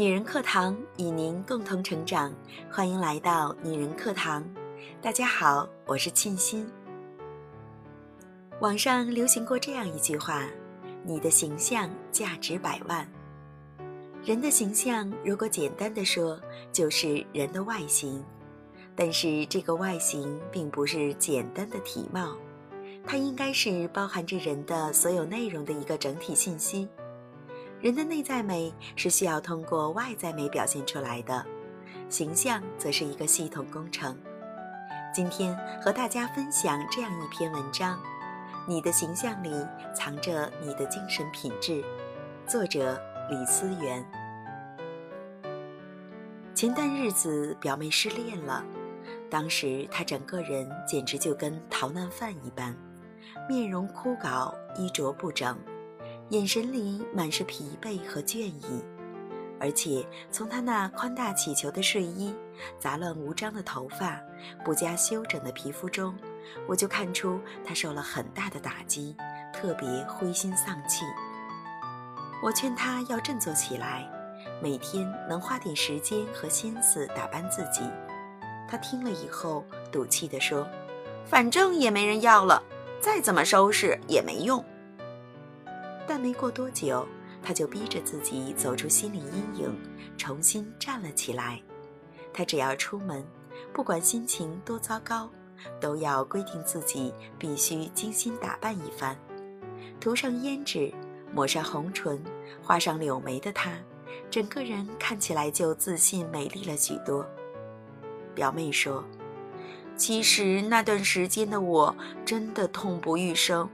女人课堂与您共同成长，欢迎来到女人课堂。大家好，我是沁心。网上流行过这样一句话：“你的形象价值百万。”人的形象，如果简单的说，就是人的外形。但是这个外形并不是简单的体貌，它应该是包含着人的所有内容的一个整体信息。人的内在美是需要通过外在美表现出来的，形象则是一个系统工程。今天和大家分享这样一篇文章：你的形象里藏着你的精神品质。作者李思源。前段日子表妹失恋了，当时她整个人简直就跟逃难犯一般，面容枯槁，衣着不整。眼神里满是疲惫和倦意，而且从他那宽大起球的睡衣、杂乱无章的头发、不加修整的皮肤中，我就看出他受了很大的打击，特别灰心丧气。我劝他要振作起来，每天能花点时间和心思打扮自己。他听了以后，赌气地说：“反正也没人要了，再怎么收拾也没用。”但没过多久，他就逼着自己走出心理阴影，重新站了起来。他只要出门，不管心情多糟糕，都要规定自己必须精心打扮一番，涂上胭脂，抹上红唇，画上柳眉的他，整个人看起来就自信美丽了许多。表妹说：“其实那段时间的我真的痛不欲生。”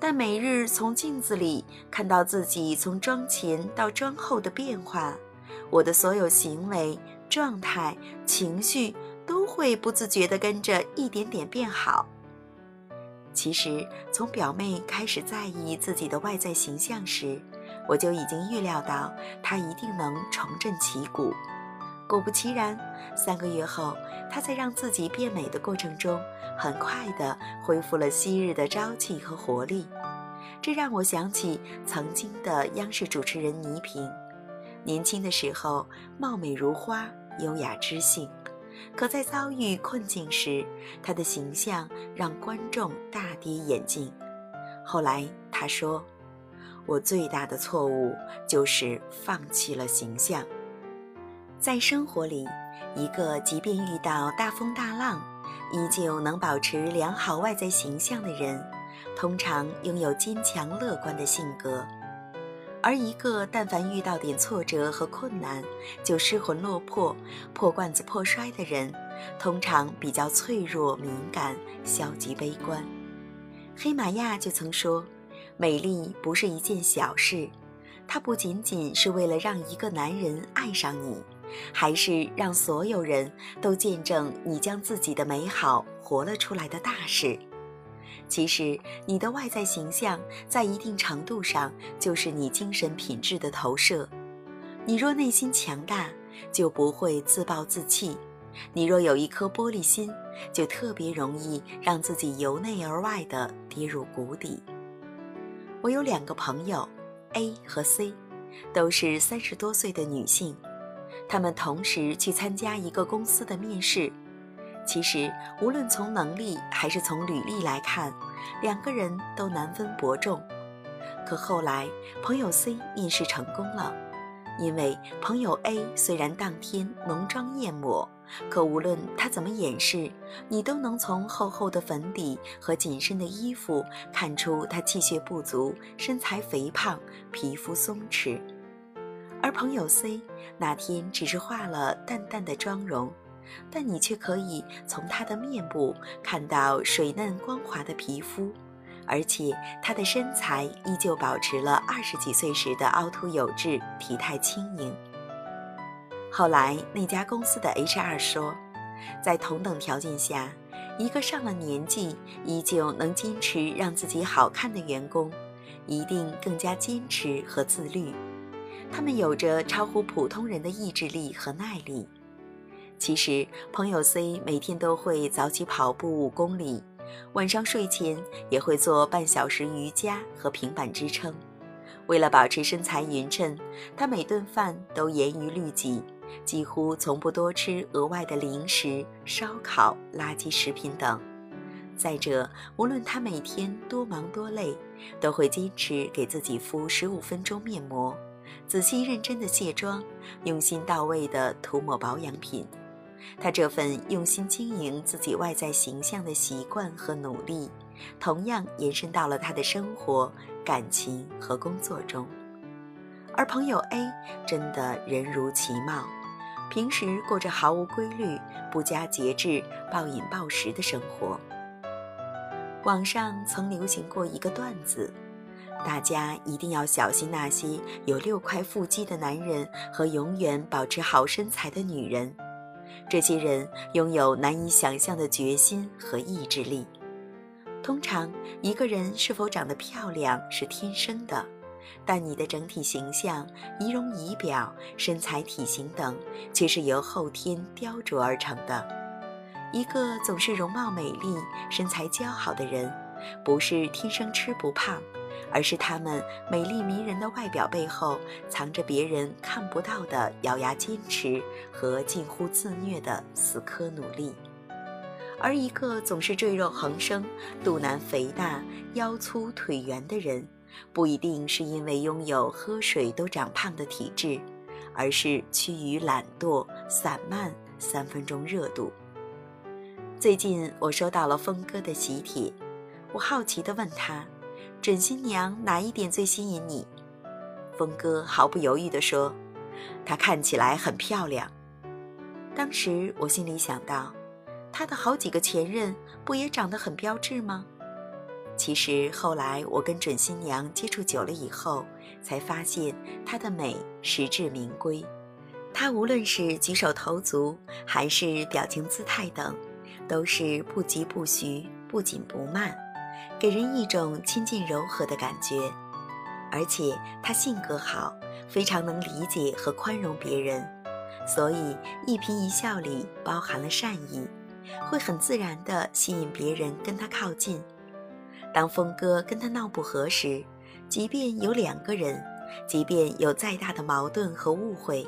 但每日从镜子里看到自己从妆前到妆后的变化，我的所有行为、状态、情绪都会不自觉地跟着一点点变好。其实，从表妹开始在意自己的外在形象时，我就已经预料到她一定能重振旗鼓。果不其然，三个月后，她在让自己变美的过程中，很快地恢复了昔日的朝气和活力。这让我想起曾经的央视主持人倪萍，年轻的时候貌美如花，优雅知性，可在遭遇困境时，她的形象让观众大跌眼镜。后来她说：“我最大的错误就是放弃了形象。”在生活里，一个即便遇到大风大浪，依旧能保持良好外在形象的人，通常拥有坚强乐观的性格；而一个但凡遇到点挫折和困难就失魂落魄、破罐子破摔的人，通常比较脆弱敏感、消极悲观。黑玛亚就曾说：“美丽不是一件小事，它不仅仅是为了让一个男人爱上你。”还是让所有人都见证你将自己的美好活了出来的大事。其实，你的外在形象在一定程度上就是你精神品质的投射。你若内心强大，就不会自暴自弃；你若有一颗玻璃心，就特别容易让自己由内而外的跌入谷底。我有两个朋友，A 和 C，都是三十多岁的女性。他们同时去参加一个公司的面试，其实无论从能力还是从履历来看，两个人都难分伯仲。可后来朋友 C 面试成功了，因为朋友 A 虽然当天浓妆艳抹，可无论他怎么掩饰，你都能从厚厚的粉底和紧身的衣服看出他气血不足、身材肥胖、皮肤松弛。而朋友 C 那天只是化了淡淡的妆容，但你却可以从她的面部看到水嫩光滑的皮肤，而且她的身材依旧保持了二十几岁时的凹凸有致、体态轻盈。后来那家公司的 HR 说，在同等条件下，一个上了年纪依旧能坚持让自己好看的员工，一定更加坚持和自律。他们有着超乎普通人的意志力和耐力。其实，朋友 C 每天都会早起跑步五公里，晚上睡前也会做半小时瑜伽和平板支撑。为了保持身材匀称，他每顿饭都严于律己，几乎从不多吃额外的零食、烧烤、垃圾食品等。再者，无论他每天多忙多累，都会坚持给自己敷十五分钟面膜，仔细认真的卸妆，用心到位的涂抹保养品。他这份用心经营自己外在形象的习惯和努力，同样延伸到了他的生活、感情和工作中。而朋友 A 真的人如其貌，平时过着毫无规律、不加节制、暴饮暴食的生活。网上曾流行过一个段子，大家一定要小心那些有六块腹肌的男人和永远保持好身材的女人。这些人拥有难以想象的决心和意志力。通常，一个人是否长得漂亮是天生的，但你的整体形象、仪容仪表、身材体型等，却是由后天雕琢而成的。一个总是容貌美丽、身材姣好的人，不是天生吃不胖。而是他们美丽迷人的外表背后，藏着别人看不到的咬牙坚持和近乎自虐的死磕努力。而一个总是赘肉横生、肚腩肥大、腰粗腿圆的人，不一定是因为拥有喝水都长胖的体质，而是趋于懒惰、散漫、三分钟热度。最近我收到了峰哥的喜帖，我好奇地问他。准新娘哪一点最吸引你？峰哥毫不犹豫地说：“她看起来很漂亮。”当时我心里想到，他的好几个前任不也长得很标致吗？其实后来我跟准新娘接触久了以后，才发现她的美实至名归。她无论是举手投足，还是表情姿态等，都是不疾不徐，不紧不慢。给人一种亲近柔和的感觉，而且他性格好，非常能理解和宽容别人，所以一颦一笑里包含了善意，会很自然地吸引别人跟他靠近。当峰哥跟他闹不和时，即便有两个人，即便有再大的矛盾和误会，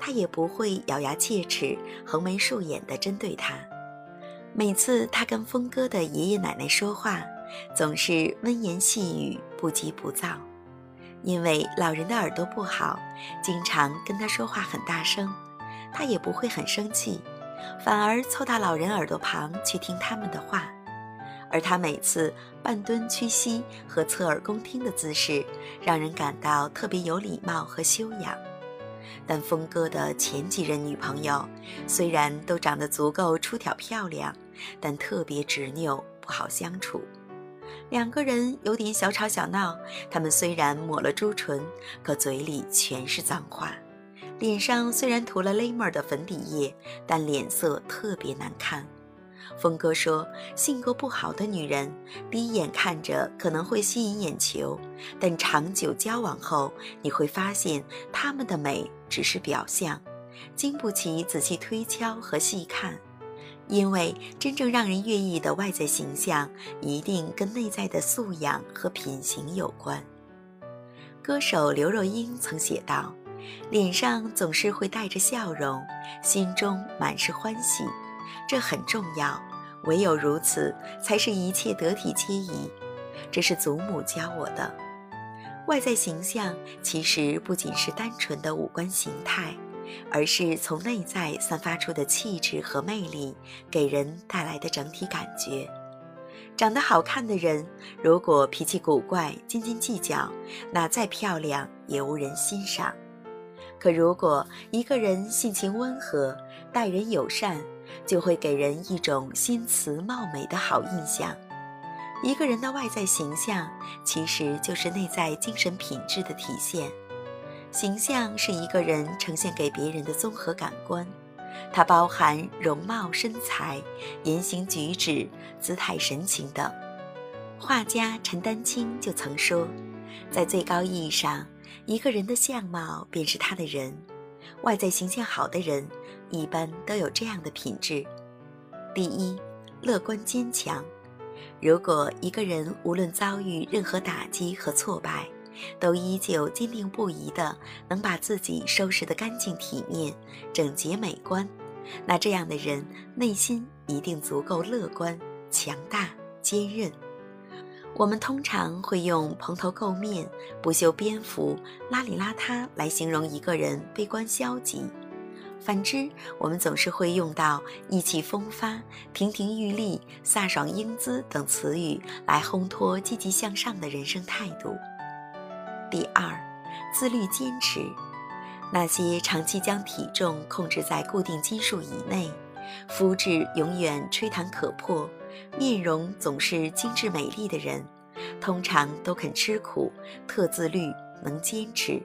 他也不会咬牙切齿、横眉竖眼地针对他。每次他跟峰哥的爷爷奶奶说话。总是温言细语，不急不躁。因为老人的耳朵不好，经常跟他说话很大声，他也不会很生气，反而凑到老人耳朵旁去听他们的话。而他每次半蹲屈膝和侧耳恭听的姿势，让人感到特别有礼貌和修养。但峰哥的前几任女朋友，虽然都长得足够出挑漂亮，但特别执拗，不好相处。两个人有点小吵小闹，他们虽然抹了朱唇，可嘴里全是脏话，脸上虽然涂了勒妹儿的粉底液，但脸色特别难看。峰哥说，性格不好的女人，第一眼看着可能会吸引眼球，但长久交往后，你会发现她们的美只是表象，经不起仔细推敲和细看。因为真正让人悦意的外在形象，一定跟内在的素养和品行有关。歌手刘若英曾写道：“脸上总是会带着笑容，心中满是欢喜，这很重要。唯有如此，才是一切得体皆宜。”这是祖母教我的。外在形象其实不仅是单纯的五官形态。而是从内在散发出的气质和魅力，给人带来的整体感觉。长得好看的人，如果脾气古怪、斤斤计较，那再漂亮也无人欣赏。可如果一个人性情温和、待人友善，就会给人一种心慈貌美的好印象。一个人的外在形象，其实就是内在精神品质的体现。形象是一个人呈现给别人的综合感官，它包含容貌、身材、言行举止、姿态、神情等。画家陈丹青就曾说，在最高意义上，一个人的相貌便是他的人。外在形象好的人，一般都有这样的品质：第一，乐观坚强。如果一个人无论遭遇任何打击和挫败，都依旧坚定不移的能把自己收拾得干净体面、整洁美观，那这样的人内心一定足够乐观、强大、坚韧。我们通常会用蓬头垢面、不修边幅、邋里邋遢来形容一个人悲观消极。反之，我们总是会用到意气风发、亭亭玉立、飒爽英姿等词语来烘托积极向上的人生态度。第二，自律坚持。那些长期将体重控制在固定斤数以内，肤质永远吹弹可破，面容总是精致美丽的人，通常都肯吃苦、特自律、能坚持。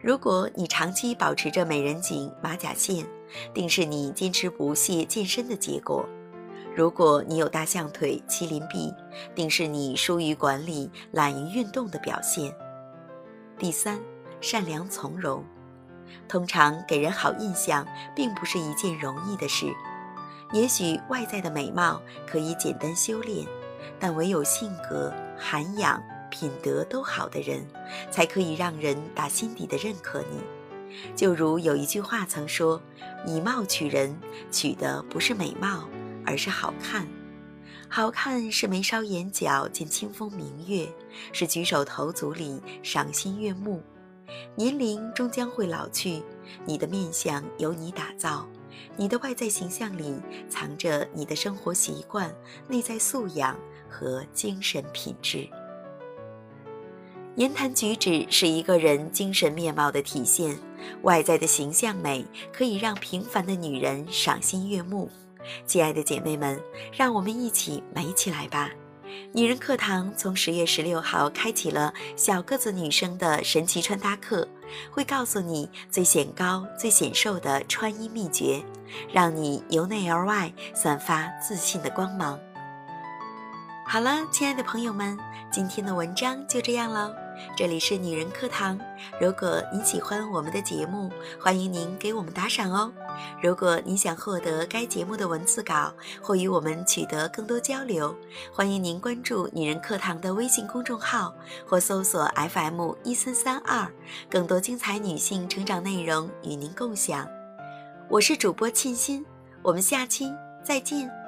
如果你长期保持着美人颈、马甲线，定是你坚持不懈健身的结果；如果你有大象腿、麒麟臂，定是你疏于管理、懒于运动的表现。第三，善良从容。通常给人好印象并不是一件容易的事。也许外在的美貌可以简单修炼，但唯有性格、涵养。品德都好的人，才可以让人打心底的认可你。就如有一句话曾说：“以貌取人，取的不是美貌，而是好看。好看是眉梢眼角见清风明月，是举手投足里赏心悦目。年龄终将会老去，你的面相由你打造，你的外在形象里藏着你的生活习惯、内在素养和精神品质。”言谈举止是一个人精神面貌的体现，外在的形象美可以让平凡的女人赏心悦目。亲爱的姐妹们，让我们一起美起来吧！女人课堂从十月十六号开启了小个子女生的神奇穿搭课，会告诉你最显高、最显瘦的穿衣秘诀，让你由内而外散发自信的光芒。好了，亲爱的朋友们，今天的文章就这样喽。这里是女人课堂，如果您喜欢我们的节目，欢迎您给我们打赏哦。如果您想获得该节目的文字稿或与我们取得更多交流，欢迎您关注女人课堂的微信公众号或搜索 FM 一三三二，更多精彩女性成长内容与您共享。我是主播沁心，我们下期再见。